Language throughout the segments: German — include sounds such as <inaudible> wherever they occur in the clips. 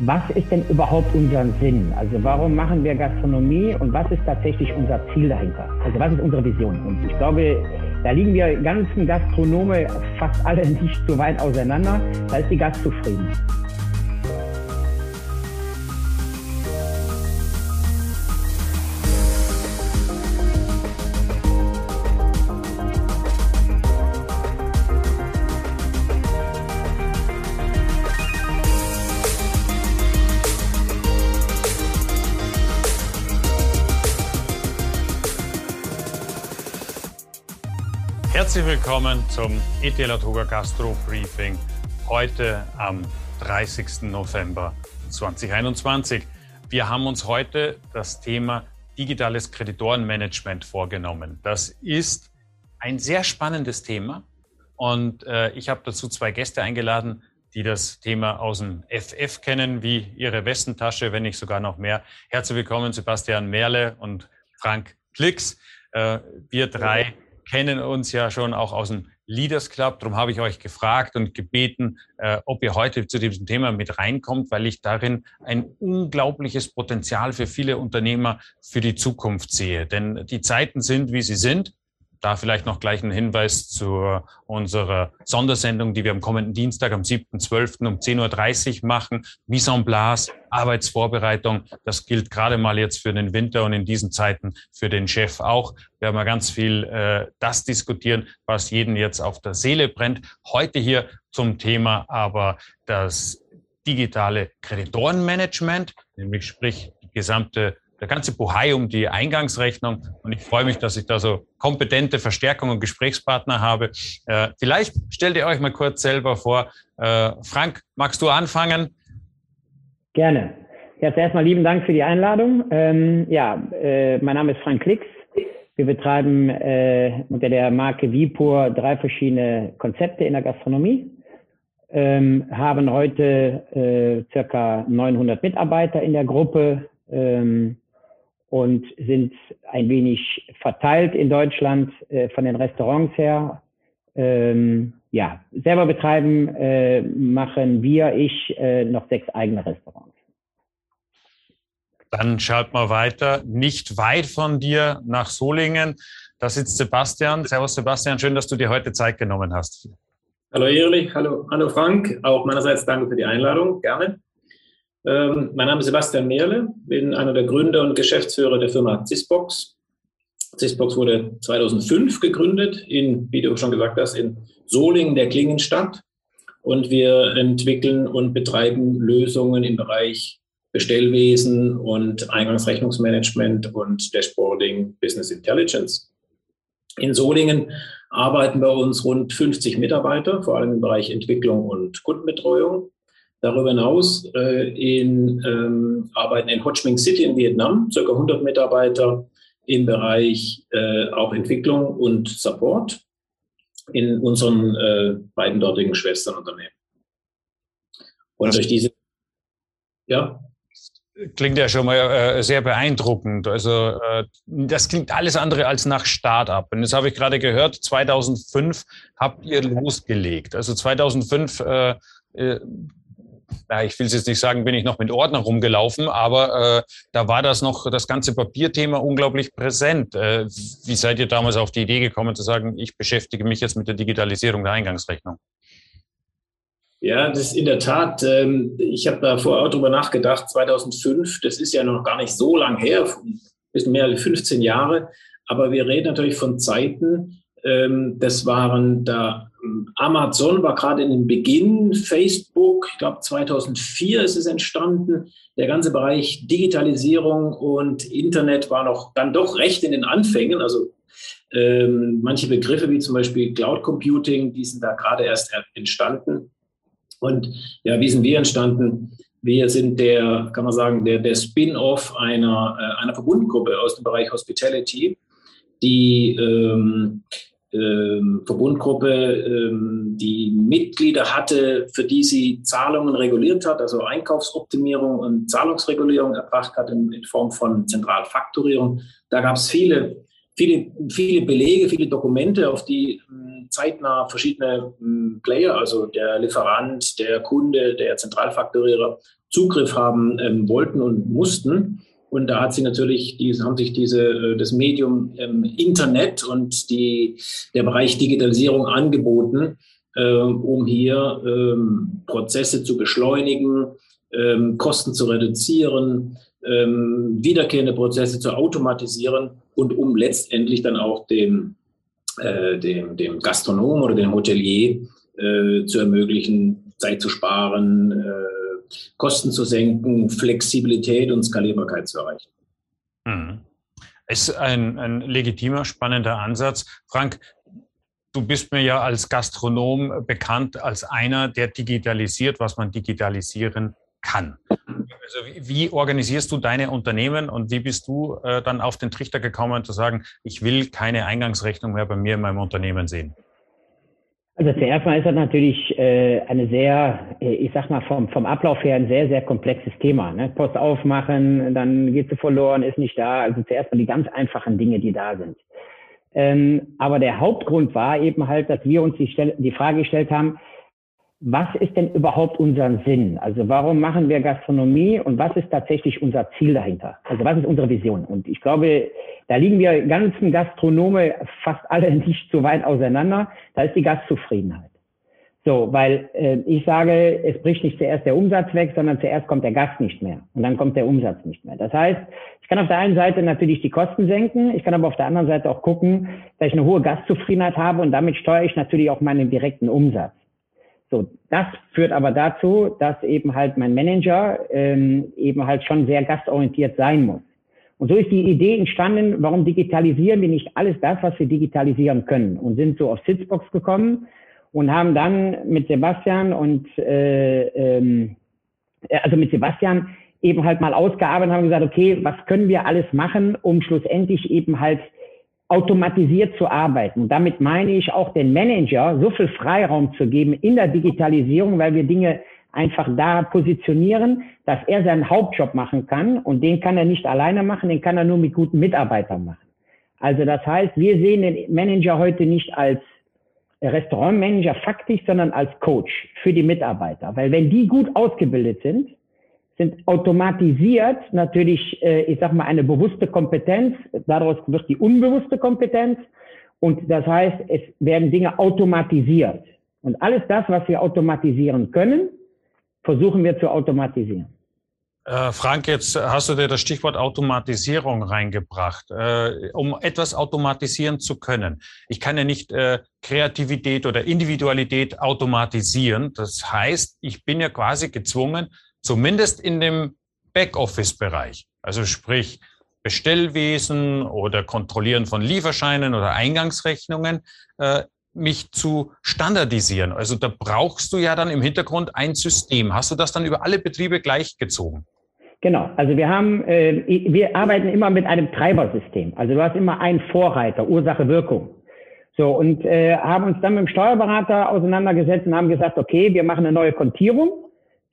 was ist denn überhaupt unser Sinn? Also warum machen wir Gastronomie und was ist tatsächlich unser Ziel dahinter? Also was ist unsere Vision? Und ich glaube, da liegen wir ganzen Gastronome fast alle <laughs> nicht so weit auseinander. Da ist die Gastzufriedenheit. Herzlich willkommen zum ETL Toga Gastro Briefing heute am 30. November 2021. Wir haben uns heute das Thema digitales Kreditorenmanagement vorgenommen. Das ist ein sehr spannendes Thema und äh, ich habe dazu zwei Gäste eingeladen, die das Thema aus dem FF kennen, wie ihre Westentasche, wenn nicht sogar noch mehr. Herzlich willkommen Sebastian Merle und Frank Klicks. Äh, wir drei kennen uns ja schon auch aus dem Leaders Club. Darum habe ich euch gefragt und gebeten, äh, ob ihr heute zu diesem Thema mit reinkommt, weil ich darin ein unglaubliches Potenzial für viele Unternehmer für die Zukunft sehe. Denn die Zeiten sind, wie sie sind. Da vielleicht noch gleich ein Hinweis zu unserer Sondersendung, die wir am kommenden Dienstag am 7.12. um 10.30 Uhr machen. Mise en place, Arbeitsvorbereitung. Das gilt gerade mal jetzt für den Winter und in diesen Zeiten für den Chef auch. Wir haben ja ganz viel äh, das diskutieren, was jeden jetzt auf der Seele brennt. Heute hier zum Thema aber das digitale Kreditorenmanagement, nämlich sprich die gesamte der ganze Buhai um die Eingangsrechnung. Und ich freue mich, dass ich da so kompetente Verstärkung und Gesprächspartner habe. Äh, vielleicht stellt ihr euch mal kurz selber vor. Äh, Frank, magst du anfangen? Gerne. Jetzt erstmal lieben Dank für die Einladung. Ähm, ja, äh, mein Name ist Frank Klicks. Wir betreiben äh, unter der Marke Vipur drei verschiedene Konzepte in der Gastronomie. Ähm, haben heute äh, circa 900 Mitarbeiter in der Gruppe. Ähm, und sind ein wenig verteilt in Deutschland äh, von den Restaurants her. Ähm, ja, selber betreiben äh, machen wir, ich, äh, noch sechs eigene Restaurants. Dann schaut mal weiter, nicht weit von dir nach Solingen. Da sitzt Sebastian. Servus Sebastian, schön, dass du dir heute Zeit genommen hast. Hallo Ehrlich, hallo, hallo Frank. Auch meinerseits danke für die Einladung, gerne. Ähm, mein Name ist Sebastian Mehrle, bin einer der Gründer und Geschäftsführer der Firma Cisbox. Cisbox wurde 2005 gegründet, in, wie du schon gesagt hast, in Solingen, der Klingenstadt. Und wir entwickeln und betreiben Lösungen im Bereich Bestellwesen und Eingangsrechnungsmanagement und Dashboarding, Business Intelligence. In Solingen arbeiten bei uns rund 50 Mitarbeiter, vor allem im Bereich Entwicklung und Kundenbetreuung. Darüber hinaus äh, in, ähm, arbeiten in Ho Chi Minh City in Vietnam ca. 100 Mitarbeiter im Bereich äh, auch Entwicklung und Support in unseren äh, beiden dortigen Schwesternunternehmen. Und durch diese, ja. Klingt ja schon mal äh, sehr beeindruckend. Also äh, das klingt alles andere als nach Start-up. Und das habe ich gerade gehört. 2005 habt ihr losgelegt. Also 2005 äh, ja, ich will es jetzt nicht sagen, bin ich noch mit Ordner rumgelaufen, aber äh, da war das noch, das ganze Papierthema unglaublich präsent. Äh, wie seid ihr damals auf die Idee gekommen zu sagen, ich beschäftige mich jetzt mit der Digitalisierung der Eingangsrechnung? Ja, das ist in der Tat, ähm, ich habe da vorher auch drüber nachgedacht, 2005, das ist ja noch gar nicht so lang her, ein bisschen mehr als 15 Jahre, aber wir reden natürlich von Zeiten, ähm, das waren da, Amazon war gerade in den Beginn, Facebook, ich glaube 2004 ist es entstanden. Der ganze Bereich Digitalisierung und Internet war noch dann doch recht in den Anfängen. Also ähm, manche Begriffe wie zum Beispiel Cloud Computing, die sind da gerade erst entstanden. Und ja, wie sind wir entstanden? Wir sind der, kann man sagen, der, der Spin-off einer, äh, einer Verbundgruppe aus dem Bereich Hospitality, die ähm, ähm, Verbundgruppe ähm, die Mitglieder hatte, für die sie Zahlungen reguliert hat, also Einkaufsoptimierung und Zahlungsregulierung erbracht hat in, in Form von Zentralfaktorierung. Da gab es viele viele, viele Belege, viele Dokumente, auf die hm, zeitnah verschiedene hm, Player, also der Lieferant, der Kunde, der Zentralfaktorierer, Zugriff haben ähm, wollten und mussten. Und da hat sie natürlich, die, haben sich diese, äh, das Medium ähm, Internet und die, der Bereich Digitalisierung angeboten, ähm, um hier ähm, Prozesse zu beschleunigen, ähm, Kosten zu reduzieren, ähm, wiederkehrende Prozesse zu automatisieren und um letztendlich dann auch dem, äh, dem, dem Gastronom oder dem Hotelier äh, zu ermöglichen, Zeit zu sparen, äh, Kosten zu senken, Flexibilität und Skalierbarkeit zu erreichen. Mhm. Ist ein, ein legitimer, spannender Ansatz. Frank, du bist mir ja als Gastronom bekannt als einer, der digitalisiert, was man digitalisieren kann. Also wie, organisierst du deine Unternehmen und wie bist du äh, dann auf den Trichter gekommen zu sagen, ich will keine Eingangsrechnung mehr bei mir in meinem Unternehmen sehen? Also zuerst mal ist das natürlich äh, eine sehr, äh, ich sag mal vom, vom Ablauf her ein sehr, sehr komplexes Thema. Ne? Post aufmachen, dann geht sie verloren, ist nicht da. Also zuerst mal die ganz einfachen Dinge, die da sind. Ähm, aber der Hauptgrund war eben halt, dass wir uns die, die Frage gestellt haben, was ist denn überhaupt unser Sinn? Also warum machen wir Gastronomie und was ist tatsächlich unser Ziel dahinter? Also was ist unsere Vision? Und ich glaube, da liegen wir ganzen Gastronome fast alle <laughs> nicht so weit auseinander. Da ist die Gastzufriedenheit. So, weil äh, ich sage, es bricht nicht zuerst der Umsatz weg, sondern zuerst kommt der Gast nicht mehr und dann kommt der Umsatz nicht mehr. Das heißt, ich kann auf der einen Seite natürlich die Kosten senken, ich kann aber auf der anderen Seite auch gucken, dass ich eine hohe Gastzufriedenheit habe und damit steuere ich natürlich auch meinen direkten Umsatz. So, das führt aber dazu, dass eben halt mein Manager ähm, eben halt schon sehr gastorientiert sein muss. Und so ist die Idee entstanden, warum digitalisieren wir nicht alles das, was wir digitalisieren können und sind so auf Sitzbox gekommen und haben dann mit Sebastian und äh, ähm, also mit Sebastian eben halt mal ausgearbeitet und haben gesagt, okay, was können wir alles machen, um schlussendlich eben halt automatisiert zu arbeiten. Damit meine ich auch den Manager so viel Freiraum zu geben in der Digitalisierung, weil wir Dinge einfach da positionieren, dass er seinen Hauptjob machen kann und den kann er nicht alleine machen, den kann er nur mit guten Mitarbeitern machen. Also das heißt, wir sehen den Manager heute nicht als Restaurantmanager faktisch, sondern als Coach für die Mitarbeiter. Weil wenn die gut ausgebildet sind, sind automatisiert natürlich, äh, ich sag mal, eine bewusste Kompetenz. Daraus wird die unbewusste Kompetenz. Und das heißt, es werden Dinge automatisiert. Und alles das, was wir automatisieren können, versuchen wir zu automatisieren. Äh, Frank, jetzt hast du dir das Stichwort Automatisierung reingebracht. Äh, um etwas automatisieren zu können. Ich kann ja nicht äh, Kreativität oder Individualität automatisieren. Das heißt, ich bin ja quasi gezwungen, zumindest in dem Backoffice-Bereich, also sprich Bestellwesen oder Kontrollieren von Lieferscheinen oder Eingangsrechnungen, äh, mich zu standardisieren. Also da brauchst du ja dann im Hintergrund ein System. Hast du das dann über alle Betriebe gleich gezogen? Genau, also wir haben, äh, wir arbeiten immer mit einem Treibersystem. Also du hast immer einen Vorreiter, Ursache, Wirkung. So, und äh, haben uns dann mit dem Steuerberater auseinandergesetzt und haben gesagt, okay, wir machen eine neue Kontierung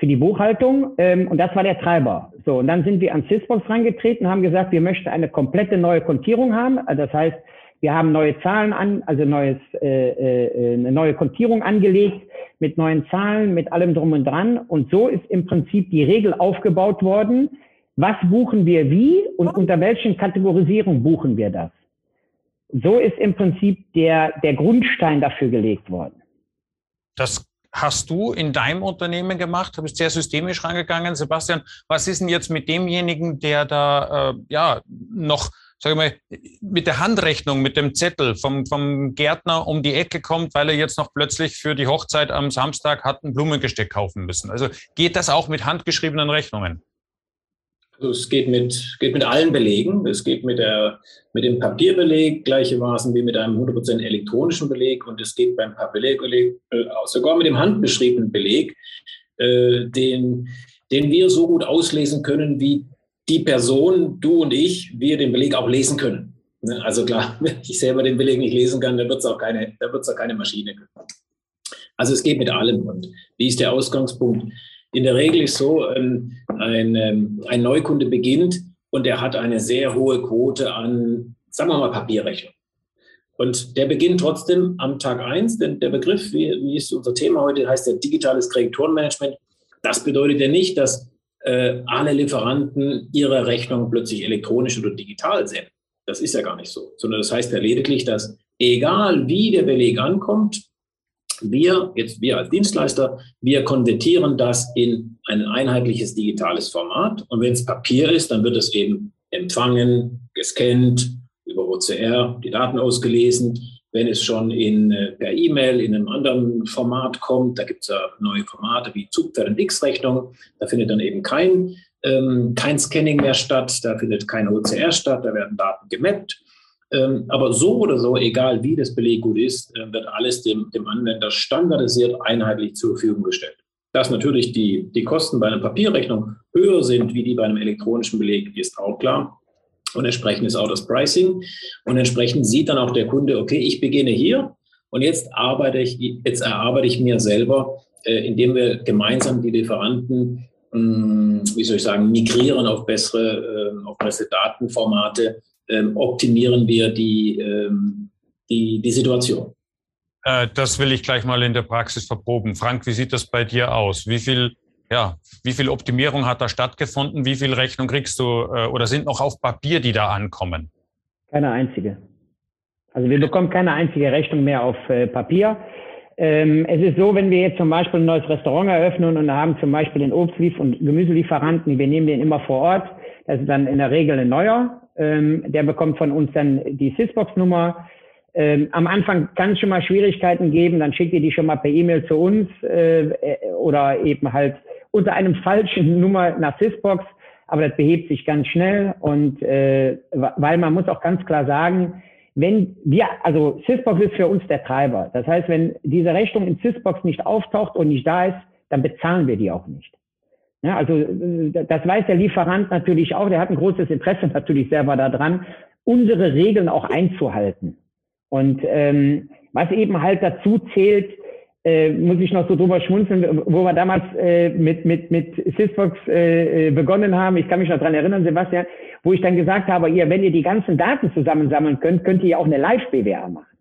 für die Buchhaltung ähm, und das war der Treiber. So, und dann sind wir an Sysbox reingetreten, haben gesagt, wir möchten eine komplette neue Kontierung haben. Also das heißt, wir haben neue Zahlen an, also neues, äh, äh, eine neue Kontierung angelegt mit neuen Zahlen, mit allem drum und dran. Und so ist im Prinzip die Regel aufgebaut worden. Was buchen wir wie und unter welchen Kategorisierung buchen wir das? So ist im Prinzip der, der Grundstein dafür gelegt worden. Das hast du in deinem Unternehmen gemacht? Du bist sehr systemisch rangegangen. Sebastian, was ist denn jetzt mit demjenigen, der da äh, ja noch, sag ich mal, mit der Handrechnung, mit dem Zettel vom, vom Gärtner um die Ecke kommt, weil er jetzt noch plötzlich für die Hochzeit am Samstag hat ein Blumengesteck kaufen müssen? Also geht das auch mit handgeschriebenen Rechnungen? Also es geht mit, geht mit allen Belegen. Es geht mit, der, mit dem Papierbeleg gleichermaßen wie mit einem 100% elektronischen Beleg und es geht beim Papierbeleg äh, sogar mit dem handbeschriebenen Beleg, äh, den, den wir so gut auslesen können, wie die Person, du und ich, wir den Beleg auch lesen können. Ne? Also klar, <laughs> wenn ich selber den Beleg nicht lesen kann, dann wird es auch, keine, auch keine Maschine können. Also es geht mit allem. Und wie ist der Ausgangspunkt? In der Regel ist so, ein, ein, ähm, ein Neukunde beginnt und er hat eine sehr hohe Quote an sagen wir mal Papierrechnung. Und der beginnt trotzdem am Tag eins, denn der Begriff, wie, wie ist unser Thema heute, heißt ja digitales Kreditorenmanagement. Das bedeutet ja nicht, dass äh, alle Lieferanten ihre Rechnung plötzlich elektronisch oder digital sehen. Das ist ja gar nicht so, sondern das heißt ja lediglich, dass egal wie der Beleg ankommt, wir, jetzt wir als Dienstleister, wir konvertieren das in ein einheitliches digitales Format. Und wenn es Papier ist, dann wird es eben empfangen, gescannt, über OCR die Daten ausgelesen. Wenn es schon in, äh, per E-Mail in einem anderen Format kommt, da gibt es ja neue Formate wie Zugpferd- und X-Rechnung, da findet dann eben kein, ähm, kein Scanning mehr statt, da findet kein OCR statt, da werden Daten gemappt. Ähm, aber so oder so, egal wie das Beleggut ist, äh, wird alles dem, dem Anwender standardisiert einheitlich zur Verfügung gestellt. Dass natürlich die, die Kosten bei einer Papierrechnung höher sind wie die bei einem elektronischen Beleg, ist auch klar. Und entsprechend ist auch das Pricing. Und entsprechend sieht dann auch der Kunde, okay, ich beginne hier und jetzt arbeite ich, jetzt erarbeite ich mir selber, äh, indem wir gemeinsam die Lieferanten, hm, wie soll ich sagen, migrieren auf bessere, äh, auf bessere Datenformate, äh, optimieren wir die, ähm, die, die Situation. Äh, das will ich gleich mal in der Praxis verproben. Frank, wie sieht das bei dir aus? Wie viel ja, wie viel Optimierung hat da stattgefunden? Wie viel Rechnung kriegst du äh, oder sind noch auf Papier, die da ankommen? Keine einzige. Also wir bekommen keine einzige Rechnung mehr auf äh, Papier. Ähm, es ist so, wenn wir jetzt zum Beispiel ein neues Restaurant eröffnen und haben zum Beispiel den Obstlief- und Gemüselieferanten, wir nehmen den immer vor Ort. Das ist dann in der Regel ein neuer. Ähm, der bekommt von uns dann die Sysbox-Nummer. Ähm, am Anfang kann es schon mal Schwierigkeiten geben, dann schickt ihr die schon mal per E-Mail zu uns äh, oder eben halt unter einem falschen <laughs> Nummer nach Sysbox, aber das behebt sich ganz schnell und äh, weil man muss auch ganz klar sagen, wenn wir, also Sysbox ist für uns der Treiber. Das heißt, wenn diese Rechnung in Sysbox nicht auftaucht und nicht da ist, dann bezahlen wir die auch nicht. Ja, also das weiß der Lieferant natürlich auch. Der hat ein großes Interesse natürlich selber daran, unsere Regeln auch einzuhalten. Und ähm, was eben halt dazu zählt, äh, muss ich noch so drüber schmunzeln, wo wir damals äh, mit, mit, mit Sysbox äh, begonnen haben. Ich kann mich noch dran erinnern, Sebastian, wo ich dann gesagt habe, ihr, wenn ihr die ganzen Daten zusammensammeln könnt, könnt ihr ja auch eine Live-BWA machen.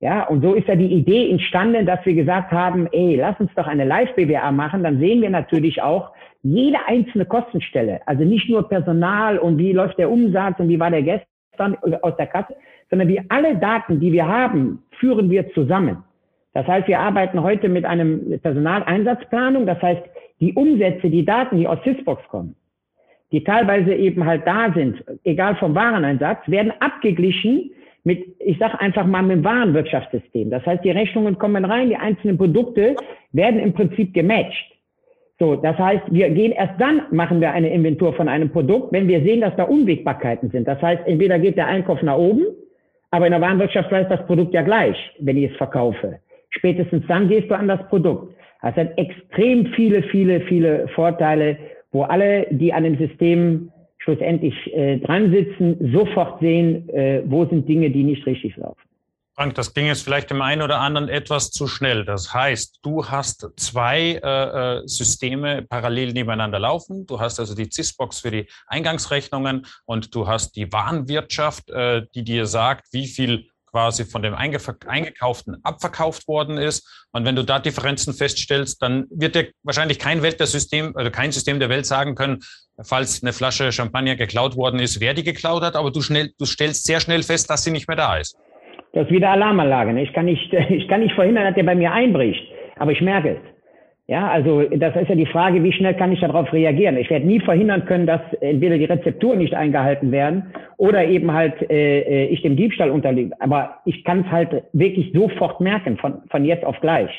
Ja, und so ist ja die Idee entstanden, dass wir gesagt haben, ey, lass uns doch eine Live-BWA machen, dann sehen wir natürlich auch jede einzelne Kostenstelle. Also nicht nur Personal und wie läuft der Umsatz und wie war der gestern aus der Kasse, sondern wie alle Daten, die wir haben, führen wir zusammen. Das heißt, wir arbeiten heute mit einem Personaleinsatzplanung. Das heißt, die Umsätze, die Daten, die aus Sysbox kommen, die teilweise eben halt da sind, egal vom Wareneinsatz, werden abgeglichen mit, ich sage einfach mal, mit dem Warenwirtschaftssystem. Das heißt, die Rechnungen kommen rein, die einzelnen Produkte werden im Prinzip gematcht. So, das heißt, wir gehen erst dann, machen wir eine Inventur von einem Produkt, wenn wir sehen, dass da Unwägbarkeiten sind. Das heißt, entweder geht der Einkauf nach oben, aber in der Warenwirtschaft bleibt das Produkt ja gleich, wenn ich es verkaufe. Spätestens dann gehst du an das Produkt. Das hat extrem viele, viele, viele Vorteile, wo alle, die an dem System schlussendlich äh, dran sitzen, sofort sehen, äh, wo sind Dinge, die nicht richtig laufen. Frank, das ging jetzt vielleicht dem einen oder anderen etwas zu schnell. Das heißt, du hast zwei äh, äh Systeme parallel nebeneinander laufen. Du hast also die CISBox für die Eingangsrechnungen und du hast die Warenwirtschaft, äh, die dir sagt, wie viel quasi von dem Eingekauften abverkauft worden ist. Und wenn du da Differenzen feststellst, dann wird dir wahrscheinlich kein Welt der System oder kein System der Welt sagen können, falls eine Flasche Champagner geklaut worden ist, wer die geklaut hat, aber du, schnell, du stellst sehr schnell fest, dass sie nicht mehr da ist. Das ist wieder Alarmanlage. Ne? Ich kann nicht, <laughs> ich kann nicht verhindern, dass der bei mir einbricht, aber ich merke es. Ja, also das ist ja die Frage, wie schnell kann ich darauf reagieren? Ich werde nie verhindern können, dass entweder die Rezepturen nicht eingehalten werden oder eben halt äh, äh ich dem Diebstahl unterliege. Aber ich kann es halt wirklich sofort merken, von, von jetzt auf gleich.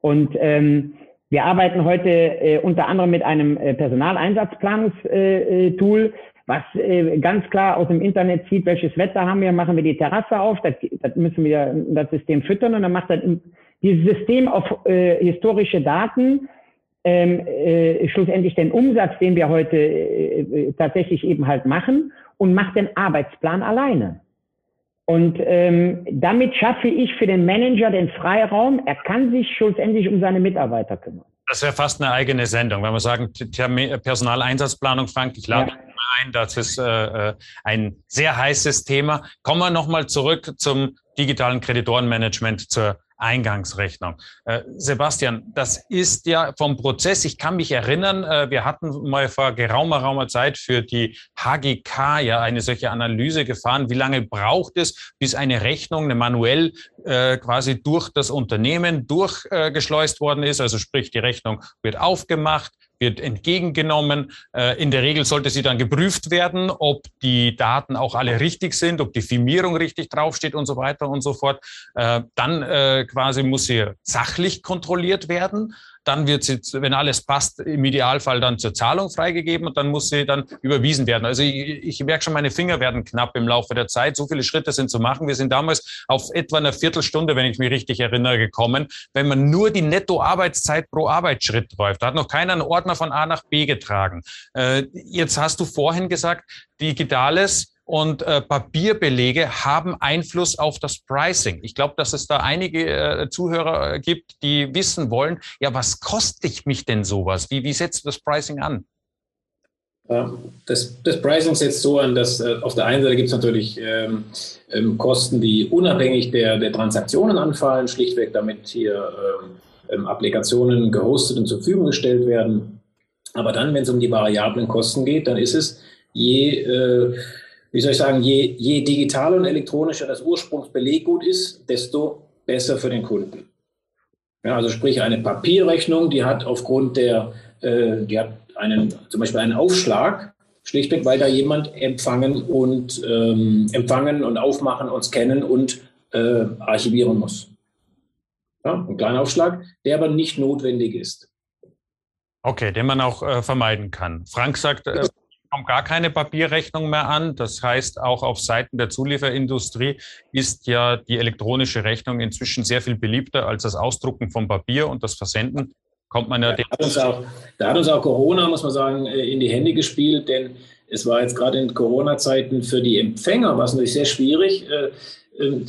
Und ähm, wir arbeiten heute äh, unter anderem mit einem äh, Personaleinsatzplanungstool, äh, äh was äh, ganz klar aus dem Internet sieht, welches Wetter haben wir, machen wir die Terrasse auf, das, das müssen wir das System füttern und dann macht das dieses System auf äh, historische Daten ähm, äh, schlussendlich den Umsatz, den wir heute äh, äh, tatsächlich eben halt machen und macht den Arbeitsplan alleine. Und ähm, damit schaffe ich für den Manager den Freiraum, er kann sich schlussendlich um seine Mitarbeiter kümmern. Das wäre fast eine eigene Sendung, wenn wir sagen, Personaleinsatzplanung, Frank, ich lade ja. Ein, das ist äh, äh, ein sehr heißes Thema. Kommen wir nochmal zurück zum digitalen Kreditorenmanagement, zur Eingangsrechnung. Äh, Sebastian, das ist ja vom Prozess, ich kann mich erinnern, äh, wir hatten mal vor geraumer, raumer Zeit für die HGK ja eine solche Analyse gefahren. Wie lange braucht es, bis eine Rechnung, eine manuell äh, quasi durch das Unternehmen durchgeschleust worden ist? Also sprich, die Rechnung wird aufgemacht, wird entgegengenommen. Äh, in der Regel sollte sie dann geprüft werden, ob die Daten auch alle richtig sind, ob die Firmierung richtig draufsteht und so weiter und so fort. Äh, dann äh, quasi muss sie sachlich kontrolliert werden dann wird sie, wenn alles passt, im Idealfall dann zur Zahlung freigegeben und dann muss sie dann überwiesen werden. Also ich, ich merke schon, meine Finger werden knapp im Laufe der Zeit. So viele Schritte sind zu machen. Wir sind damals auf etwa eine Viertelstunde, wenn ich mich richtig erinnere, gekommen, wenn man nur die Nettoarbeitszeit pro Arbeitsschritt läuft. Da hat noch keiner einen Ordner von A nach B getragen. Äh, jetzt hast du vorhin gesagt, Digitales und äh, Papierbelege haben Einfluss auf das Pricing. Ich glaube, dass es da einige äh, Zuhörer äh, gibt, die wissen wollen, ja, was kostet mich denn sowas? Wie, wie setzt du das Pricing an? Das, das Pricing setzt so an, dass äh, auf der einen Seite gibt es natürlich ähm, ähm, Kosten, die unabhängig der, der Transaktionen anfallen, schlichtweg damit hier ähm, ähm Applikationen gehostet und zur Verfügung gestellt werden. Aber dann, wenn es um die variablen Kosten geht, dann ist es je äh, wie soll ich sagen, je, je digitaler und elektronischer das Ursprungsbeleggut ist, desto besser für den Kunden. Ja, also sprich eine Papierrechnung, die hat aufgrund der, äh, die hat einen, zum Beispiel einen Aufschlag, schlichtweg, weil da jemand empfangen und ähm, empfangen und aufmachen und scannen und äh, archivieren muss. Ja, ein kleiner Aufschlag, der aber nicht notwendig ist. Okay, den man auch äh, vermeiden kann. Frank sagt, äh, kommt gar keine Papierrechnung mehr an. Das heißt, auch auf Seiten der Zulieferindustrie ist ja die elektronische Rechnung inzwischen sehr viel beliebter als das Ausdrucken von Papier und das Versenden. Kommt man ja. Da hat, uns auch, da hat uns auch Corona, muss man sagen, äh, in die Hände gespielt, denn es war jetzt gerade in Corona-Zeiten für die Empfänger, war es natürlich sehr schwierig. Äh, äh,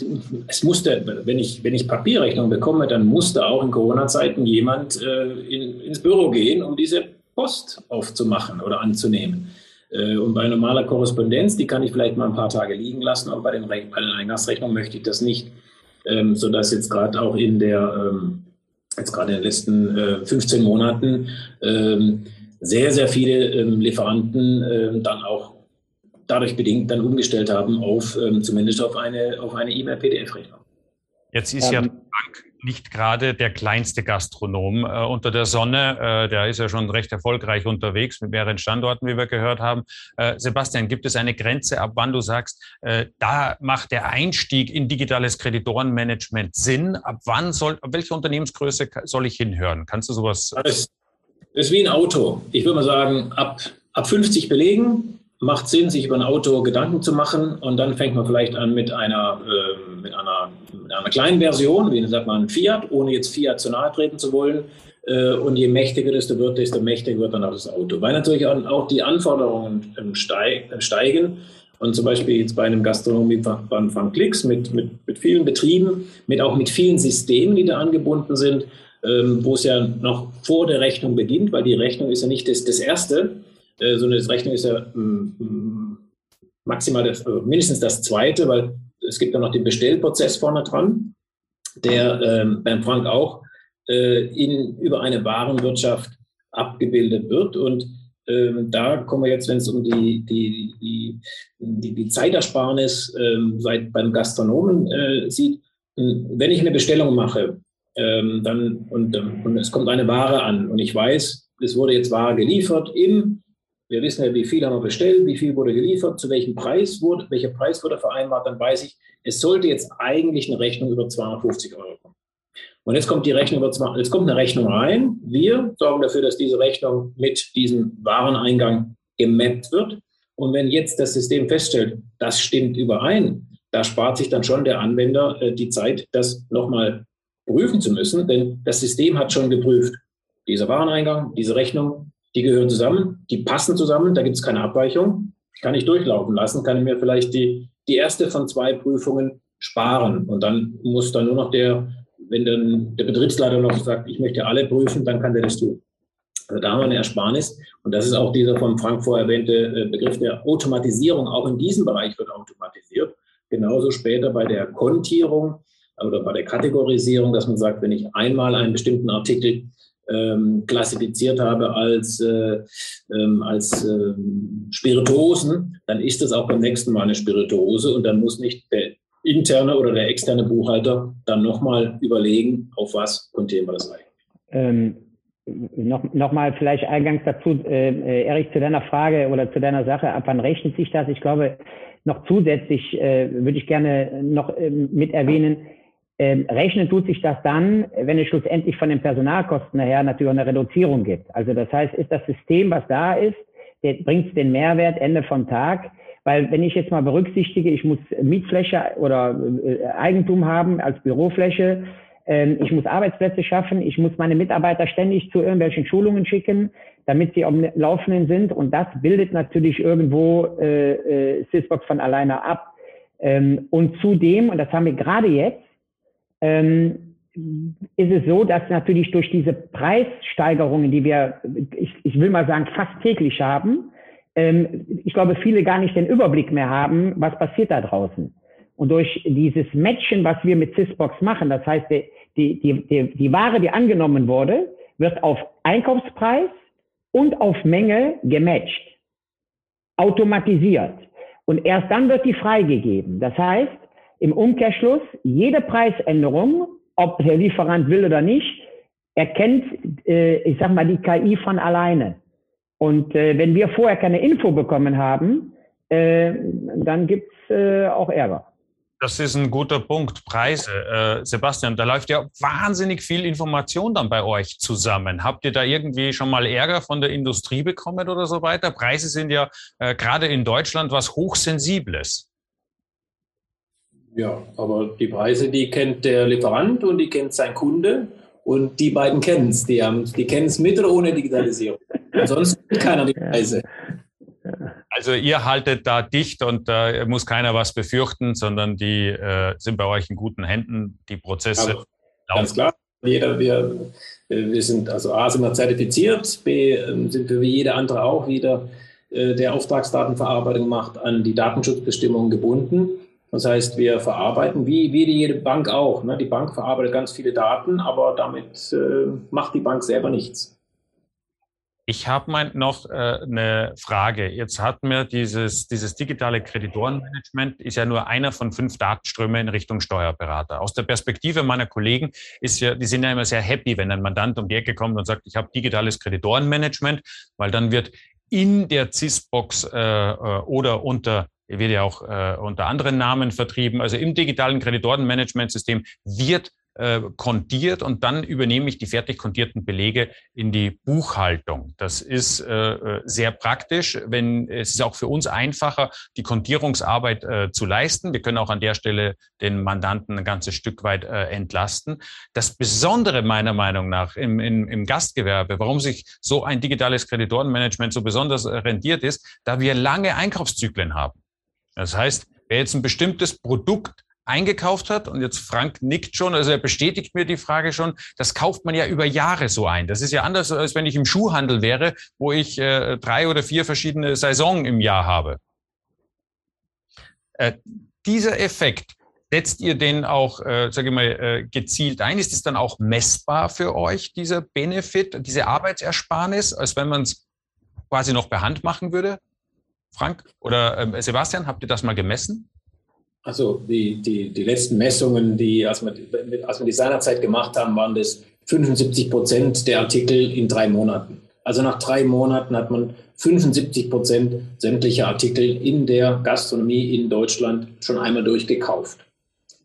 es musste, wenn ich, wenn ich Papierrechnung bekomme, dann musste auch in Corona-Zeiten jemand in, ins Büro gehen, um diese Post aufzumachen oder anzunehmen. Äh, und bei normaler Korrespondenz, die kann ich vielleicht mal ein paar Tage liegen lassen, aber bei den, bei den Eingangsrechnungen möchte ich das nicht, ähm, sodass jetzt gerade auch in der, ähm, jetzt gerade in den letzten äh, 15 Monaten ähm, sehr, sehr viele ähm, Lieferanten ähm, dann auch dadurch bedingt dann umgestellt haben auf ähm, zumindest auf eine auf eine E-Mail-PDF-Rechnung. Jetzt ist ja Bank nicht gerade der kleinste Gastronom äh, unter der Sonne. Äh, der ist ja schon recht erfolgreich unterwegs mit mehreren Standorten, wie wir gehört haben. Äh, Sebastian, gibt es eine Grenze, ab wann du sagst, äh, da macht der Einstieg in digitales Kreditorenmanagement Sinn? Ab wann soll, ab welche Unternehmensgröße soll ich hinhören? Kannst du sowas? Das ist wie ein Auto. Ich würde mal sagen, ab, ab 50 Belegen macht Sinn, sich über ein Auto Gedanken zu machen und dann fängt man vielleicht an mit einer, äh, mit einer, mit einer kleinen Version, wie sagt man Fiat, ohne jetzt Fiat zu nahe treten zu wollen. Äh, und je mächtiger desto wird, desto mächtiger wird dann auch das Auto. Weil natürlich auch die Anforderungen ähm, steigen. Und zum Beispiel jetzt bei einem Gastronomieverband von Klicks mit, mit, mit vielen Betrieben, mit auch mit vielen Systemen, die da angebunden sind, ähm, wo es ja noch vor der Rechnung beginnt, weil die Rechnung ist ja nicht das, das Erste, äh, so eine Rechnung ist ja mm, mm, maximal das, also mindestens das zweite, weil es gibt ja noch den Bestellprozess vorne dran, der ähm, beim Frank auch äh, in, über eine Warenwirtschaft abgebildet wird. Und ähm, da kommen wir jetzt, wenn es um die, die, die, die, die Zeitersparnis ähm, seit, beim Gastronomen äh, sieht, wenn ich eine Bestellung mache, ähm, dann und, und es kommt eine Ware an und ich weiß, es wurde jetzt Ware geliefert im wir wissen ja, wie viel haben wir bestellt, wie viel wurde geliefert, zu welchem Preis wurde, welcher Preis wurde vereinbart, dann weiß ich, es sollte jetzt eigentlich eine Rechnung über 250 Euro kommen. Und jetzt kommt die Rechnung über 200, jetzt kommt eine Rechnung rein. Wir sorgen dafür, dass diese Rechnung mit diesem Wareneingang gemappt wird. Und wenn jetzt das System feststellt, das stimmt überein, da spart sich dann schon der Anwender äh, die Zeit, das nochmal prüfen zu müssen, denn das System hat schon geprüft, dieser Wareneingang, diese Rechnung, die gehören zusammen, die passen zusammen, da gibt es keine Abweichung. Kann ich durchlaufen lassen, kann ich mir vielleicht die, die erste von zwei Prüfungen sparen. Und dann muss dann nur noch der, wenn dann der Betriebsleiter noch sagt, ich möchte alle prüfen, dann kann der das tun. Also da haben wir eine Ersparnis. Und das ist auch dieser von Frank vorher erwähnte äh, Begriff der Automatisierung. Auch in diesem Bereich wird automatisiert. Genauso später bei der Kontierung oder bei der Kategorisierung, dass man sagt, wenn ich einmal einen bestimmten Artikel ähm, klassifiziert habe als, äh, ähm, als äh, Spirituosen, dann ist das auch beim nächsten Mal eine Spirituose und dann muss nicht der interne oder der externe Buchhalter dann nochmal überlegen, auf was kontieren wir das eigentlich. Ähm, noch, noch mal vielleicht eingangs dazu, äh, äh, Erich, zu deiner Frage oder zu deiner Sache, ab wann rechnet sich das? Ich glaube, noch zusätzlich äh, würde ich gerne noch äh, mit erwähnen, ähm, rechnen tut sich das dann, wenn es schlussendlich von den Personalkosten her natürlich eine Reduzierung gibt. Also das heißt, ist das System, was da ist, bringt den Mehrwert Ende vom Tag. Weil wenn ich jetzt mal berücksichtige, ich muss Mietfläche oder äh, Eigentum haben als Bürofläche, ähm, ich muss Arbeitsplätze schaffen, ich muss meine Mitarbeiter ständig zu irgendwelchen Schulungen schicken, damit sie am Laufenden sind. Und das bildet natürlich irgendwo äh, äh, Sysbox von alleine ab. Ähm, und zudem, und das haben wir gerade jetzt, ähm, ist es so, dass natürlich durch diese Preissteigerungen, die wir, ich, ich will mal sagen, fast täglich haben, ähm, ich glaube, viele gar nicht den Überblick mehr haben, was passiert da draußen. Und durch dieses Matchen, was wir mit Sysbox machen, das heißt, die, die, die, die Ware, die angenommen wurde, wird auf Einkaufspreis und auf Menge gematcht, automatisiert. Und erst dann wird die freigegeben. Das heißt, im Umkehrschluss, jede Preisänderung, ob der Lieferant will oder nicht, erkennt, äh, ich sag mal, die KI von alleine. Und äh, wenn wir vorher keine Info bekommen haben, äh, dann gibt's äh, auch Ärger. Das ist ein guter Punkt. Preise. Äh, Sebastian, da läuft ja wahnsinnig viel Information dann bei euch zusammen. Habt ihr da irgendwie schon mal Ärger von der Industrie bekommen oder so weiter? Preise sind ja äh, gerade in Deutschland was Hochsensibles. Ja, aber die Preise, die kennt der Lieferant und die kennt sein Kunde und die beiden kennen es. Die, die kennen es mit oder ohne Digitalisierung. Ansonsten kennt keiner die Preise. Also ihr haltet da dicht und da muss keiner was befürchten, sondern die äh, sind bei euch in guten Händen, die Prozesse. Also, ganz klar. Jeder, wir, wir sind, also A sind wir zertifiziert, B ähm, sind wir wie jeder andere auch wieder, äh, der Auftragsdatenverarbeitung macht, an die Datenschutzbestimmungen gebunden. Das heißt, wir verarbeiten, wie, wie jede Bank auch. Ne? Die Bank verarbeitet ganz viele Daten, aber damit äh, macht die Bank selber nichts. Ich habe noch äh, eine Frage. Jetzt hat mir dieses, dieses digitale Kreditorenmanagement ist ja nur einer von fünf Datenströmen in Richtung Steuerberater. Aus der Perspektive meiner Kollegen ist ja, die sind ja immer sehr happy, wenn ein Mandant um die Ecke kommt und sagt, ich habe digitales Kreditorenmanagement, weil dann wird in der CIS-Box äh, äh, oder unter wird ja auch äh, unter anderen Namen vertrieben. Also im digitalen Kreditorenmanagementsystem wird äh, kontiert und dann übernehme ich die fertig kontierten Belege in die Buchhaltung. Das ist äh, äh, sehr praktisch, wenn es ist auch für uns einfacher, die Kontierungsarbeit äh, zu leisten. Wir können auch an der Stelle den Mandanten ein ganzes Stück weit äh, entlasten. Das Besondere meiner Meinung nach im, im, im Gastgewerbe, warum sich so ein digitales Kreditorenmanagement so besonders äh, rendiert ist, da wir lange Einkaufszyklen haben. Das heißt, wer jetzt ein bestimmtes Produkt eingekauft hat. Und jetzt Frank nickt schon, also er bestätigt mir die Frage schon, das kauft man ja über Jahre so ein. Das ist ja anders, als wenn ich im Schuhhandel wäre, wo ich äh, drei oder vier verschiedene Saison im Jahr habe. Äh, dieser Effekt, setzt ihr den auch, äh, sage ich mal, äh, gezielt ein? Ist es dann auch messbar für euch, dieser Benefit, diese Arbeitsersparnis, als wenn man es quasi noch per Hand machen würde? Frank oder äh, Sebastian, habt ihr das mal gemessen? Also die, die, die letzten Messungen, die, als wir, als wir die seinerzeit gemacht haben, waren das 75 Prozent der Artikel in drei Monaten. Also nach drei Monaten hat man 75 Prozent sämtlicher Artikel in der Gastronomie in Deutschland schon einmal durchgekauft.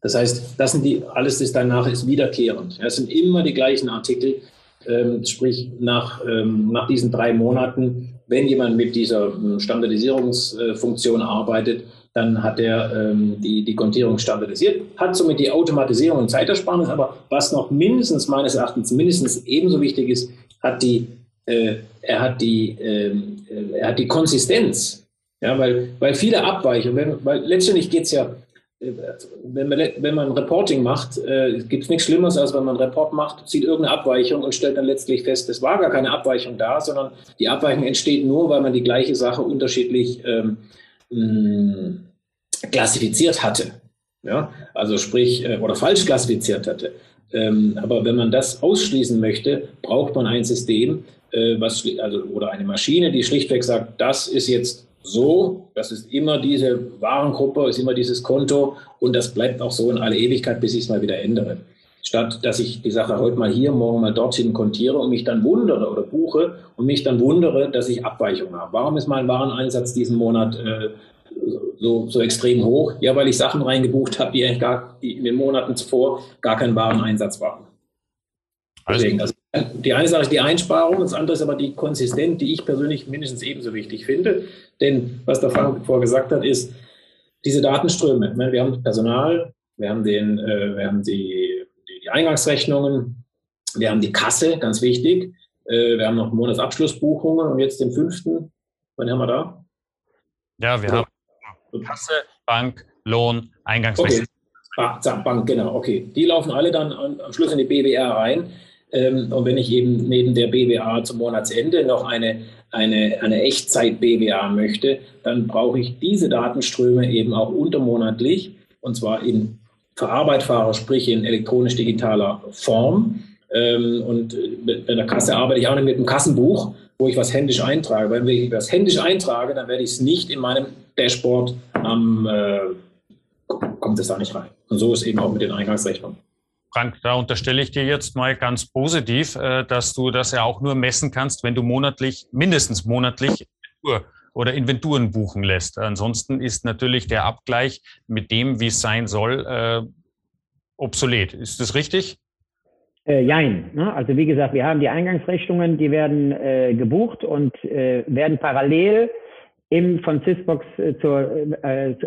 Das heißt, das sind die, alles ist danach ist wiederkehrend. Es sind immer die gleichen Artikel, ähm, sprich nach, ähm, nach diesen drei Monaten, wenn jemand mit dieser ähm, Standardisierungsfunktion arbeitet, dann hat er ähm, die, die Kontierung standardisiert, hat somit die Automatisierung und Zeitersparnis, aber was noch mindestens meines Erachtens mindestens ebenso wichtig ist, hat die, äh, er, hat die, ähm, äh, er hat die Konsistenz. Ja, weil, weil viele Abweichungen, weil letztendlich geht es ja wenn man, wenn man Reporting macht, äh, gibt es nichts Schlimmeres, als wenn man einen Report macht, sieht irgendeine Abweichung und stellt dann letztlich fest, es war gar keine Abweichung da, sondern die Abweichung entsteht nur, weil man die gleiche Sache unterschiedlich ähm, mh, klassifiziert hatte. Ja? Also sprich, äh, oder falsch klassifiziert hatte. Ähm, aber wenn man das ausschließen möchte, braucht man ein System, äh, was, also, oder eine Maschine, die schlichtweg sagt, das ist jetzt so, das ist immer diese Warengruppe, ist immer dieses Konto und das bleibt auch so in alle Ewigkeit, bis ich es mal wieder ändere. Statt dass ich die Sache heute mal hier, morgen mal dorthin kontiere und mich dann wundere oder buche und mich dann wundere, dass ich Abweichungen habe. Warum ist mein Wareneinsatz diesen Monat äh, so, so extrem hoch? Ja, weil ich Sachen reingebucht habe, die eigentlich gar, die in den Monaten zuvor gar kein Wareneinsatz waren. Deswegen, also die eine Sache ist die Einsparung, das andere ist aber die Konsistenz, die ich persönlich mindestens ebenso wichtig finde. Denn was der Frank vorher gesagt hat, ist diese Datenströme. Wir haben Personal, wir haben, den, äh, wir haben die, die Eingangsrechnungen, wir haben die Kasse, ganz wichtig. Äh, wir haben noch Monatsabschlussbuchungen und jetzt den fünften. Wann haben wir da? Ja, wir haben Kasse, Bank, Lohn, Eingangsrechnung. Okay. Bank, genau, okay. Die laufen alle dann am Schluss in die BWR rein. Ähm, und wenn ich eben neben der BWA zum Monatsende noch eine, eine, eine Echtzeit-BWA möchte, dann brauche ich diese Datenströme eben auch untermonatlich und zwar in verarbeitbarer, sprich in elektronisch-digitaler Form. Ähm, und bei der Kasse arbeite ich auch nicht mit einem Kassenbuch, wo ich was händisch eintrage. Wenn ich was händisch eintrage, dann werde ich es nicht in meinem Dashboard am, äh, kommt es da nicht rein. Und so ist eben auch mit den Eingangsrechnungen. Frank, da unterstelle ich dir jetzt mal ganz positiv, äh, dass du das ja auch nur messen kannst, wenn du monatlich, mindestens monatlich oder Inventuren buchen lässt. Ansonsten ist natürlich der Abgleich mit dem, wie es sein soll, äh, obsolet. Ist das richtig? Äh, jein. Ne? Also wie gesagt, wir haben die Eingangsrechnungen, die werden äh, gebucht und äh, werden parallel im von Sysbox äh, zur,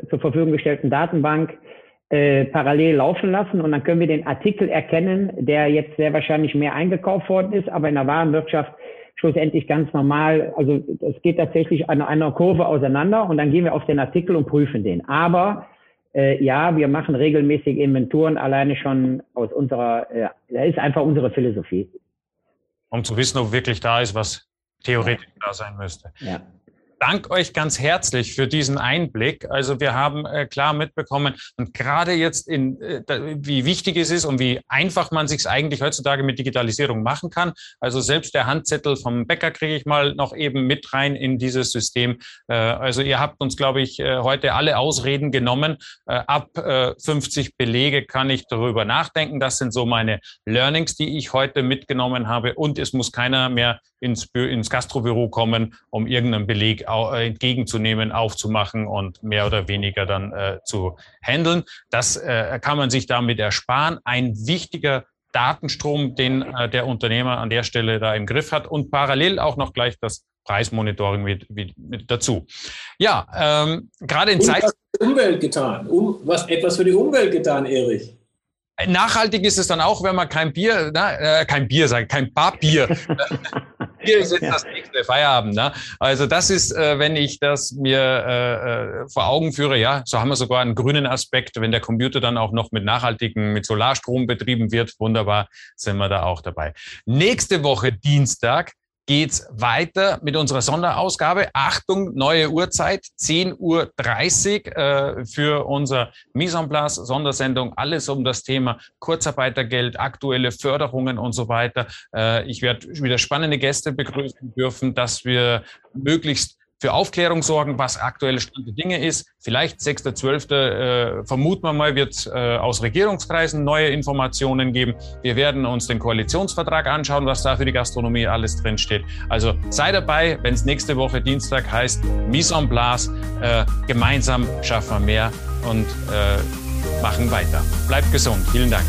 zur Verfügung gestellten Datenbank äh, parallel laufen lassen und dann können wir den Artikel erkennen, der jetzt sehr wahrscheinlich mehr eingekauft worden ist, aber in der Warenwirtschaft schlussendlich ganz normal. Also es geht tatsächlich an einer Kurve auseinander und dann gehen wir auf den Artikel und prüfen den. Aber äh, ja, wir machen regelmäßig Inventuren alleine schon aus unserer, äh, das ist einfach unsere Philosophie. Um zu wissen, ob wirklich da ist, was theoretisch ja. da sein müsste. Ja danke euch ganz herzlich für diesen Einblick. Also wir haben äh, klar mitbekommen und gerade jetzt in äh, wie wichtig es ist und wie einfach man sich eigentlich heutzutage mit Digitalisierung machen kann. Also selbst der Handzettel vom Bäcker kriege ich mal noch eben mit rein in dieses System. Äh, also ihr habt uns, glaube ich, äh, heute alle Ausreden genommen. Äh, ab äh, 50 Belege kann ich darüber nachdenken. Das sind so meine Learnings, die ich heute mitgenommen habe. Und es muss keiner mehr ins, ins Gastrobüro kommen, um irgendeinen Beleg äh, entgegenzunehmen, aufzumachen und mehr oder weniger dann äh, zu handeln. Das äh, kann man sich damit ersparen. Ein wichtiger Datenstrom, den äh, der Unternehmer an der Stelle da im Griff hat und parallel auch noch gleich das Preismonitoring mit, mit, mit dazu. Ja, ähm, gerade in Zeiten. Umwelt getan, um, was etwas für die Umwelt getan, Erich. Nachhaltig ist es dann auch, wenn man kein Bier, na, äh, kein Bier sagt, kein Barbier <laughs> hier ist jetzt ja. das nächste Feierabend. Ne? Also das ist, äh, wenn ich das mir äh, äh, vor Augen führe, ja, so haben wir sogar einen grünen Aspekt. Wenn der Computer dann auch noch mit nachhaltigen, mit Solarstrom betrieben wird, wunderbar, sind wir da auch dabei. Nächste Woche Dienstag geht's weiter mit unserer Sonderausgabe. Achtung, neue Uhrzeit, 10.30 Uhr äh, für unser Mise en place Sondersendung. Alles um das Thema Kurzarbeitergeld, aktuelle Förderungen und so weiter. Äh, ich werde wieder spannende Gäste begrüßen dürfen, dass wir möglichst für Aufklärung sorgen, was aktuelle Stand der Dinge ist. Vielleicht 6.12. Äh, vermuten wir mal, wird äh, aus Regierungskreisen neue Informationen geben. Wir werden uns den Koalitionsvertrag anschauen, was da für die Gastronomie alles drinsteht. Also sei dabei, wenn es nächste Woche Dienstag heißt, Mise en place, äh, gemeinsam schaffen wir mehr und äh, machen weiter. Bleibt gesund. Vielen Dank.